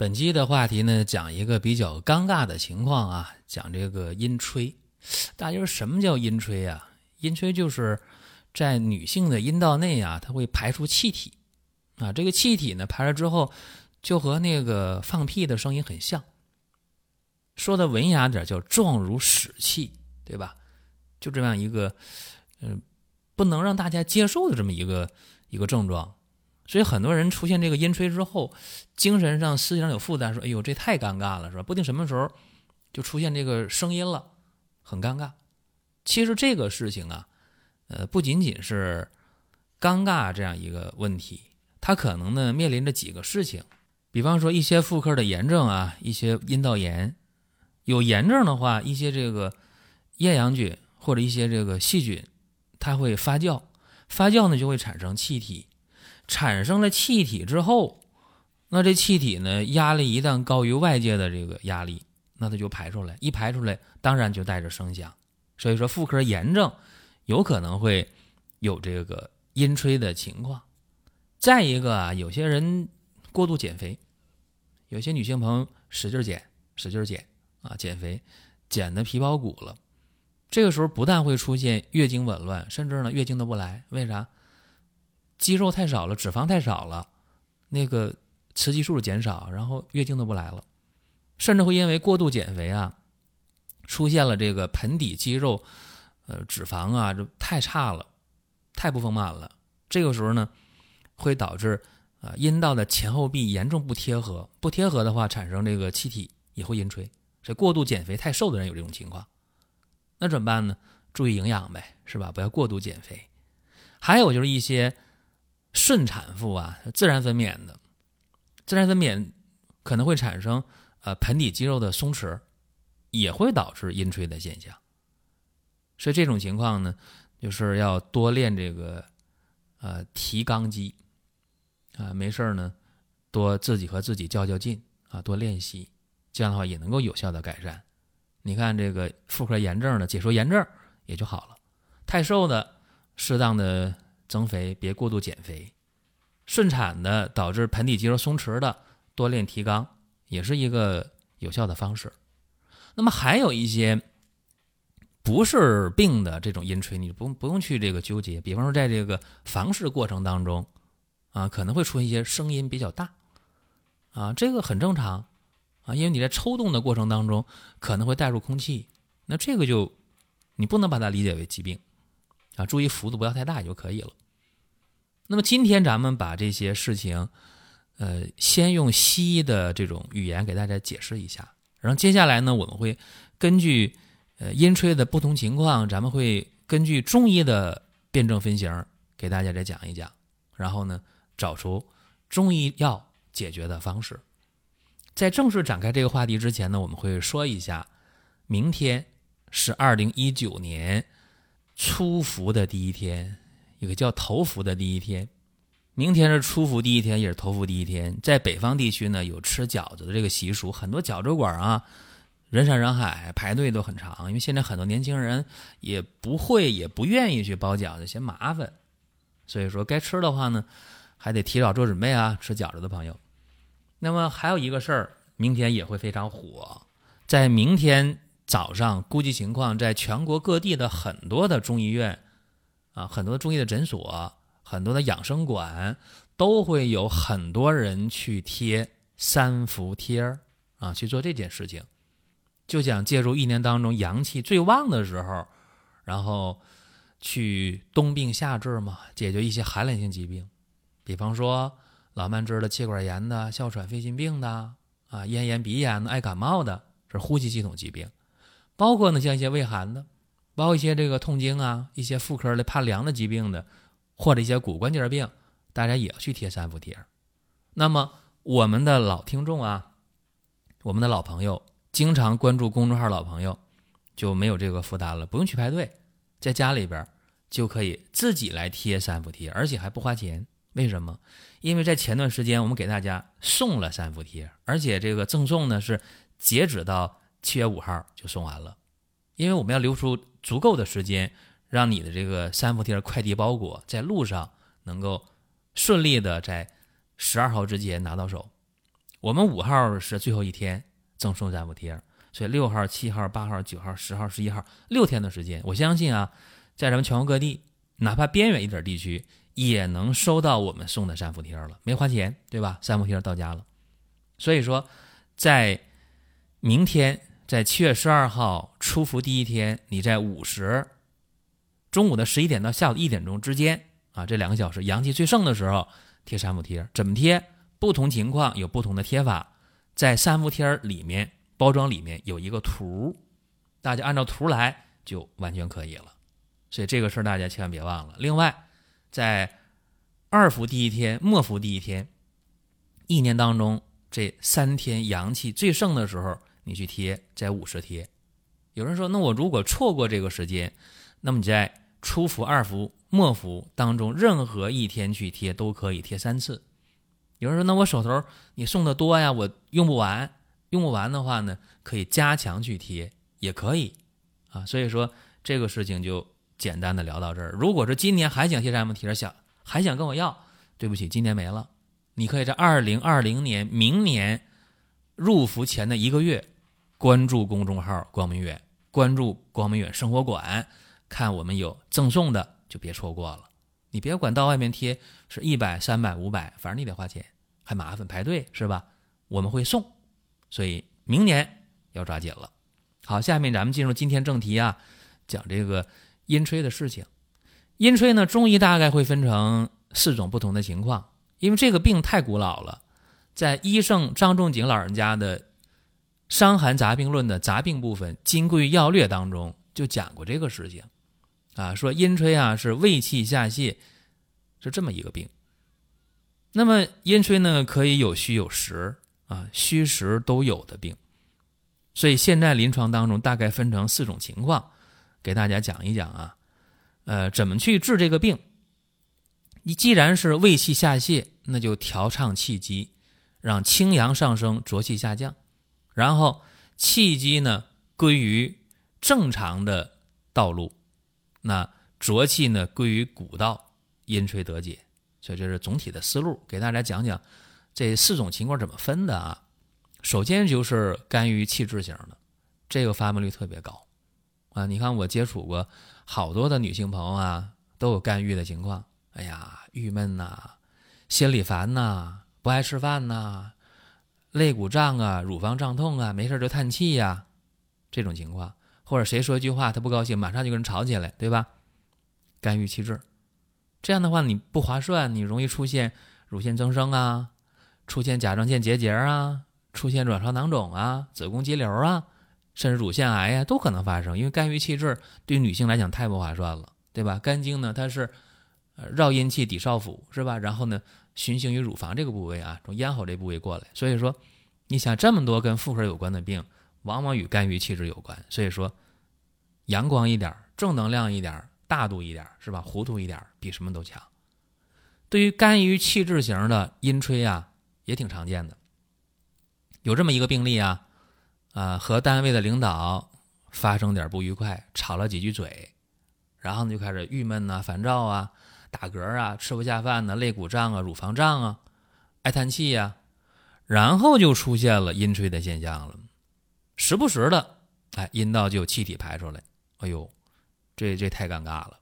本期的话题呢，讲一个比较尴尬的情况啊，讲这个阴吹。大家说什么叫阴吹啊？阴吹就是在女性的阴道内啊，它会排出气体啊。这个气体呢，排了之后，就和那个放屁的声音很像。说的文雅点，叫状如屎气，对吧？就这样一个，嗯，不能让大家接受的这么一个一个症状。所以很多人出现这个阴吹之后，精神上、思想上有负担，说：“哎呦，这太尴尬了，是吧？不定什么时候就出现这个声音了，很尴尬。”其实这个事情啊，呃，不仅仅是尴尬这样一个问题，它可能呢面临着几个事情，比方说一些妇科的炎症啊，一些阴道炎，有炎症的话，一些这个厌氧菌或者一些这个细菌，它会发酵，发酵呢就会产生气体。产生了气体之后，那这气体呢，压力一旦高于外界的这个压力，那它就排出来，一排出来，当然就带着声响。所以说，妇科炎症有可能会有这个阴吹的情况。再一个啊，有些人过度减肥，有些女性朋友使劲减，使劲减啊，减肥减的皮包骨了，这个时候不但会出现月经紊乱，甚至呢月经都不来，为啥？肌肉太少了，脂肪太少了，那个雌激素减少，然后月经都不来了，甚至会因为过度减肥啊，出现了这个盆底肌肉，呃，脂肪啊，就太差了，太不丰满了。这个时候呢，会导致啊阴道的前后壁严重不贴合，不贴合的话，产生这个气体也会阴吹。所以过度减肥太瘦的人有这种情况，那怎么办呢？注意营养呗，是吧？不要过度减肥。还有就是一些。顺产妇啊，自然分娩的，自然分娩可能会产生呃盆底肌肉的松弛，也会导致阴吹的现象。所以这种情况呢，就是要多练这个呃提肛肌啊，没事呢多自己和自己较较劲啊，多练习，这样的话也能够有效的改善。你看这个妇科炎症的解说炎症也就好了，太瘦的适当的。增肥别过度减肥，顺产的导致盆底肌肉松弛的，多练提肛也是一个有效的方式。那么还有一些不是病的这种阴吹，你不不用去这个纠结。比方说在这个房事过程当中，啊可能会出现一些声音比较大，啊这个很正常，啊因为你在抽动的过程当中可能会带入空气，那这个就你不能把它理解为疾病，啊注意幅度不要太大就可以了。那么今天咱们把这些事情，呃，先用西医的这种语言给大家解释一下，然后接下来呢，我们会根据呃阴吹的不同情况，咱们会根据中医的辩证分型给大家再讲一讲，然后呢，找出中医药解决的方式。在正式展开这个话题之前呢，我们会说一下，明天是二零一九年初伏的第一天。一个叫头伏的第一天，明天是初伏第一天，也是头伏第一天。在北方地区呢，有吃饺子的这个习俗，很多饺子馆啊，人山人海，排队都很长。因为现在很多年轻人也不会，也不愿意去包饺子，嫌麻烦。所以说，该吃的话呢，还得提早做准备啊。吃饺子的朋友，那么还有一个事儿，明天也会非常火。在明天早上，估计情况，在全国各地的很多的中医院。啊，很多中医的诊所，很多的养生馆，都会有很多人去贴三伏贴儿啊，去做这件事情，就想借助一年当中阳气最旺的时候，然后去冬病夏治嘛，解决一些寒冷性疾病，比方说老慢支的、气管炎的、哮喘、肺心病的啊，咽炎、鼻炎的、爱感冒的，是呼吸系统疾病，包括呢像一些胃寒的。包括一些这个痛经啊，一些妇科的怕凉的疾病的，或者一些骨关节病，大家也要去贴三伏贴。那么我们的老听众啊，我们的老朋友，经常关注公众号老朋友，就没有这个负担了，不用去排队，在家里边就可以自己来贴三伏贴，而且还不花钱。为什么？因为在前段时间我们给大家送了三伏贴，而且这个赠送呢是截止到七月五号就送完了，因为我们要留出足够的时间，让你的这个三伏贴快递包裹在路上能够顺利的在。十二号之前拿到手，我们五号是最后一天赠送三伏贴，所以六号、七号、八号、九号、十号、十一号六天的时间，我相信啊，在咱们全国各地，哪怕边远一点地区，也能收到我们送的三伏贴了，没花钱，对吧？三伏贴到家了，所以说，在明天，在七月十二号出伏第一天，你在午时，中午的十一点到下午一点钟之间啊，这两个小时阳气最盛的时候。贴三伏贴怎么贴？不同情况有不同的贴法，在三伏贴里面包装里面有一个图，大家按照图来就完全可以了。所以这个事儿大家千万别忘了。另外，在二伏第一天、末伏第一天，一年当中这三天阳气最盛的时候，你去贴，在午时贴。有人说，那我如果错过这个时间，那么你在初伏、二伏。末伏当中任何一天去贴都可以贴三次。有人说：“那我手头你送的多呀，我用不完。用不完的话呢，可以加强去贴，也可以啊。”所以说这个事情就简单的聊到这儿。如果是今年还想贴三伏贴，想还想跟我要，对不起，今年没了。你可以在二零二零年明年入伏前的一个月，关注公众号“光明远”，关注“光明远生活馆”，看我们有赠送的。就别错过了，你别管到外面贴是一百、三百、五百，反正你得花钱，还麻烦排队是吧？我们会送，所以明年要抓紧了。好，下面咱们进入今天正题啊，讲这个阴吹的事情。阴吹呢，中医大概会分成四种不同的情况，因为这个病太古老了，在医圣张仲景老人家的《伤寒杂病论》的杂病部分《金匮要略》当中就讲过这个事情。啊，说阴吹啊是胃气下泄，是这么一个病。那么阴吹呢，可以有虚有实啊，虚实都有的病。所以现在临床当中大概分成四种情况，给大家讲一讲啊。呃，怎么去治这个病？你既然是胃气下泄，那就调畅气机，让清阳上升，浊气下降，然后气机呢归于正常的道路。那浊气呢归于古道，阴吹得解，所以这是总体的思路，给大家讲讲这四种情况怎么分的啊。首先就是肝郁气滞型的，这个发病率特别高啊。你看我接触过好多的女性朋友啊，都有肝郁的情况。哎呀，郁闷呐，心里烦呐，不爱吃饭呐，肋骨胀啊，乳房胀痛啊，没事就叹气呀，这种情况。或者谁说一句话，他不高兴，马上就跟人吵起来，对吧？肝郁气滞，这样的话你不划算，你容易出现乳腺增生啊，出现甲状腺结节啊，出现卵巢囊肿啊，子宫肌瘤啊，甚至乳腺癌呀，都可能发生。因为肝郁气滞对女性来讲太不划算了，对吧？肝经呢，它是绕阴气抵少腹，是吧？然后呢，循行于乳房这个部位啊，从咽喉这部位过来。所以说，你想这么多跟妇科有关的病。往往与肝郁气滞有关，所以说，阳光一点、正能量一点、大度一点，是吧？糊涂一点比什么都强。对于肝郁气滞型的阴吹啊，也挺常见的。有这么一个病例啊，啊，和单位的领导发生点不愉快，吵了几句嘴，然后呢就开始郁闷呐、烦躁啊、打嗝啊、吃不下饭呐、肋骨胀啊、乳房胀啊、爱叹气呀，然后就出现了阴吹的现象了。时不时的，哎，阴道就有气体排出来，哎呦，这这太尴尬了，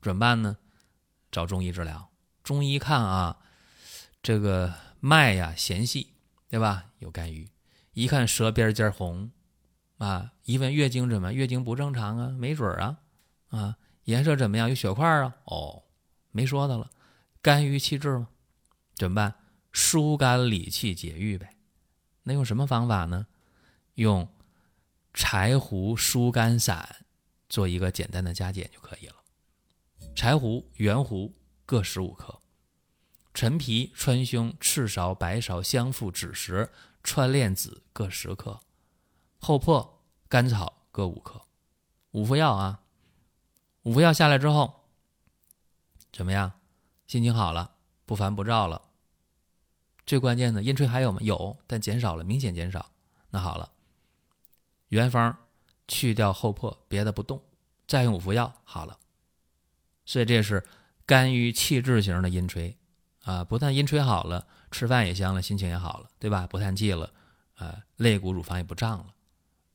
怎么办呢？找中医治疗。中医看啊，这个脉呀弦细，对吧？有肝郁。一看舌边尖红，啊，一问月经怎么？月经不正常啊，没准啊，啊，颜色怎么样？有血块啊？哦，没说的了，肝郁气滞吗？怎么办？疏肝理气解郁呗。那用什么方法呢？用柴胡疏肝散做一个简单的加减就可以了。柴胡、圆胡各十五克，陈皮、川芎、赤芍、白芍、香附、枳实、川链子各十克，厚朴、甘草各五克，五副药啊。五副药下来之后，怎么样？心情好了，不烦不躁了。最关键的，阴吹还有吗？有，但减少了，明显减少。那好了，原方去掉后破，别的不动，再用五服药好了。所以这是肝郁气滞型的阴吹啊，不但阴吹好了，吃饭也香了，心情也好了，对吧？不叹气了，呃，肋骨乳房也不胀了，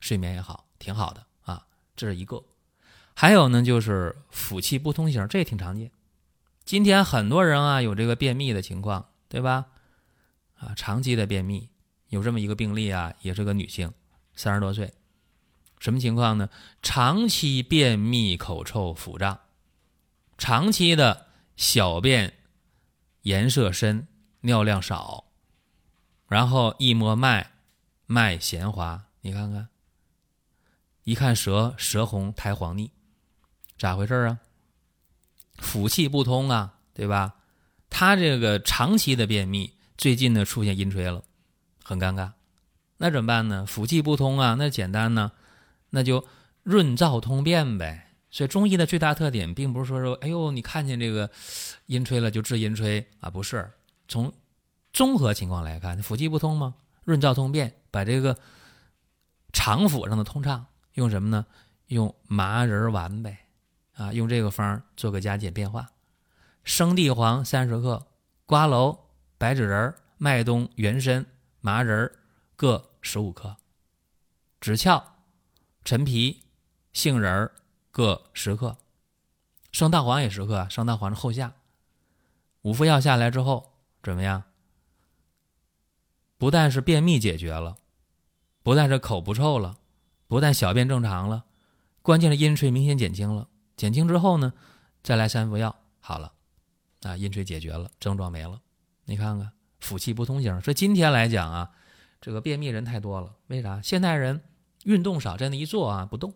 睡眠也好，挺好的啊。这是一个。还有呢，就是腑气不通型，这也挺常见。今天很多人啊有这个便秘的情况，对吧？啊，长期的便秘，有这么一个病例啊，也是个女性，三十多岁，什么情况呢？长期便秘、口臭、腹胀，长期的小便颜色深、尿量少，然后一摸脉，脉弦滑，你看看，一看舌，舌红苔黄腻。咋回事啊？腑气不通啊，对吧？他这个长期的便秘，最近呢出现阴吹了，很尴尬。那怎么办呢？腑气不通啊，那简单呢，那就润燥通便呗。所以中医的最大特点，并不是说说，哎呦，你看见这个阴吹了就治阴吹啊，不是。从综合情况来看，腑气不通吗？润燥通便，把这个肠腑上的通畅，用什么呢？用麻仁丸呗。啊，用这个方做个加减变化：生地黄三十克，瓜蒌、白芷仁、麦冬、原参、麻仁各十五克，枳壳、陈皮、杏仁各十克，生大黄也十克。生大黄是后下。五副药下来之后怎么样？不但是便秘解决了，不但是口不臭了，不但小便正常了，关键是阴吹明显减轻了。减轻之后呢，再来三副药，好了，啊，阴吹解决了，症状没了。你看看，腑气不通型。说今天来讲啊，这个便秘人太多了。为啥？现代人运动少，在那一坐啊不动，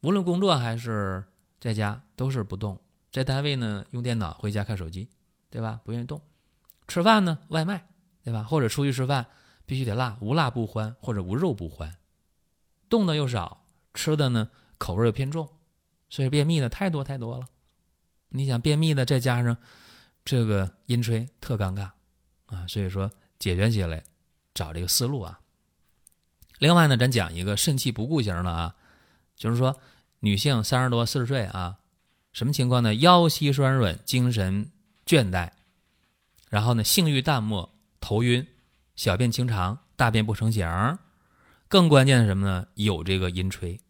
无论工作还是在家都是不动。在单位呢用电脑，回家看手机，对吧？不愿意动。吃饭呢外卖，对吧？或者出去吃饭必须得辣，无辣不欢，或者无肉不欢。动的又少，吃的呢口味又偏重。所以便秘的太多太多了，你想便秘的再加上这个阴吹，特尴尬啊！所以说解决起来找这个思路啊。另外呢，咱讲一个肾气不固型的啊，就是说女性三十多四十岁啊，什么情况呢？腰膝酸软，精神倦怠，然后呢性欲淡漠，头晕，小便清长，大便不成形，更关键的什么呢？有这个阴吹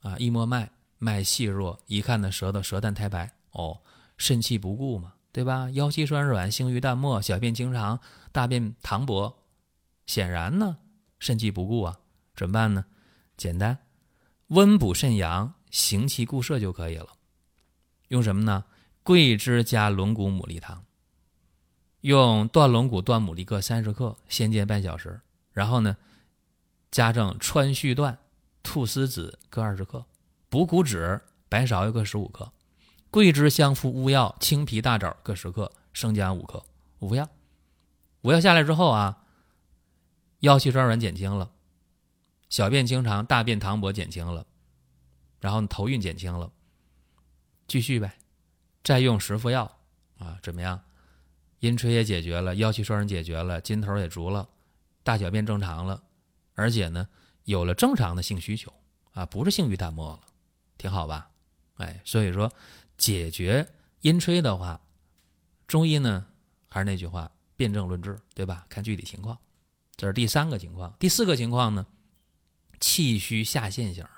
啊，一摸脉。脉细弱，一看呢，舌头舌淡苔白，哦，肾气不固嘛，对吧？腰膝酸软，性欲淡漠，小便经常，大便溏薄，显然呢，肾气不固啊，怎么办呢？简单，温补肾阳，行气固摄就可以了。用什么呢？桂枝加龙骨牡蛎汤。用断龙骨、断牡蛎各三十克，先煎半小时，然后呢，加上川续断、菟丝子各二十克。补骨脂、白芍各十五克，桂枝、香附、乌药、青皮、大枣各十克，生姜五克，五副药。五药下来之后啊，腰膝酸软减轻了，小便清长，大便溏薄减轻了，然后头晕减轻了，继续呗，再用十副药啊，怎么样？阴吹也解决了，腰膝酸软解决了，筋头也足了，大小便正常了，而且呢，有了正常的性需求啊，不是性欲淡漠了。挺好吧，哎，所以说解决阴吹的话，中医呢还是那句话，辨证论治，对吧？看具体情况。这是第三个情况，第四个情况呢，气虚下陷型的，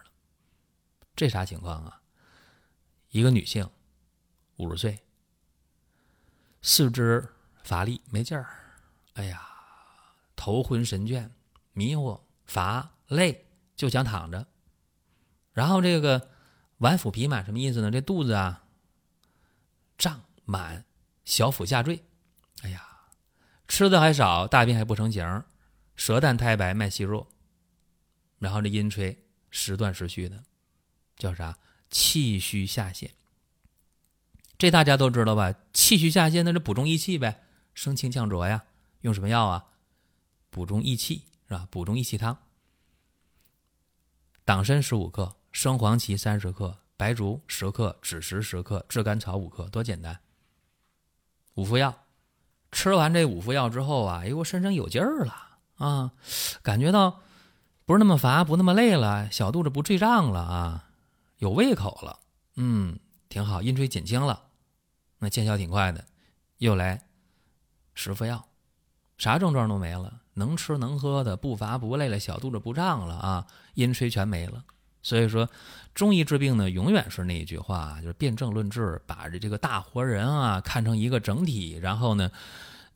这啥情况啊？一个女性，五十岁，四肢乏力没劲儿，哎呀，头昏神倦，迷糊乏累，就想躺着，然后这个。脘腹皮满什么意思呢？这肚子啊胀满，小腹下坠，哎呀，吃的还少，大便还不成形，舌淡苔白，脉细弱，然后这阴吹时断时续的，叫啥？气虚下陷。这大家都知道吧？气虚下陷，那是补中益气呗，生清降浊呀。用什么药啊？补中益气是吧？补中益气汤。党参十五克，生黄芪三十克，白术十克，枳实十克，炙甘草五克，多简单。五副药，吃完这五副药之后啊，哎，我身上有劲儿了啊，感觉到不是那么乏，不那么累了，小肚子不坠胀了啊，有胃口了，嗯，挺好，阴吹减轻了。那见效挺快的，又来十副药，啥症状都没了，能吃能喝的，不乏不累了，小肚子不胀了啊，阴吹全没了。所以说，中医治病呢，永远是那一句话，就是辨证论治，把这这个大活人啊看成一个整体，然后呢，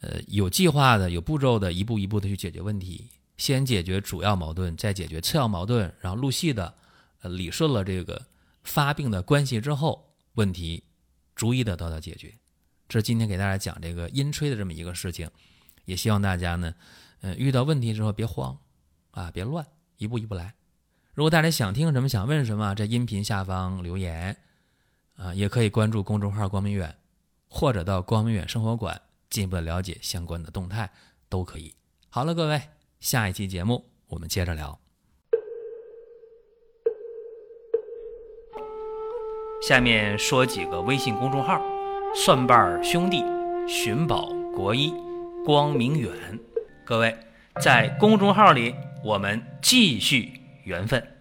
呃，有计划的、有步骤的，一步一步的去解决问题。先解决主要矛盾，再解决次要矛盾，然后陆续的，呃，理顺了这个发病的关系之后，问题。逐一的得到解决，这是今天给大家讲这个阴吹的这么一个事情，也希望大家呢，呃，遇到问题之后别慌，啊，别乱，一步一步来。如果大家想听什么，想问什么，在音频下方留言，啊，也可以关注公众号“光明远”，或者到光明远生活馆进一步的了解相关的动态，都可以。好了，各位，下一期节目我们接着聊。下面说几个微信公众号：蒜瓣兄弟、寻宝国医、光明远。各位在公众号里，我们继续缘分。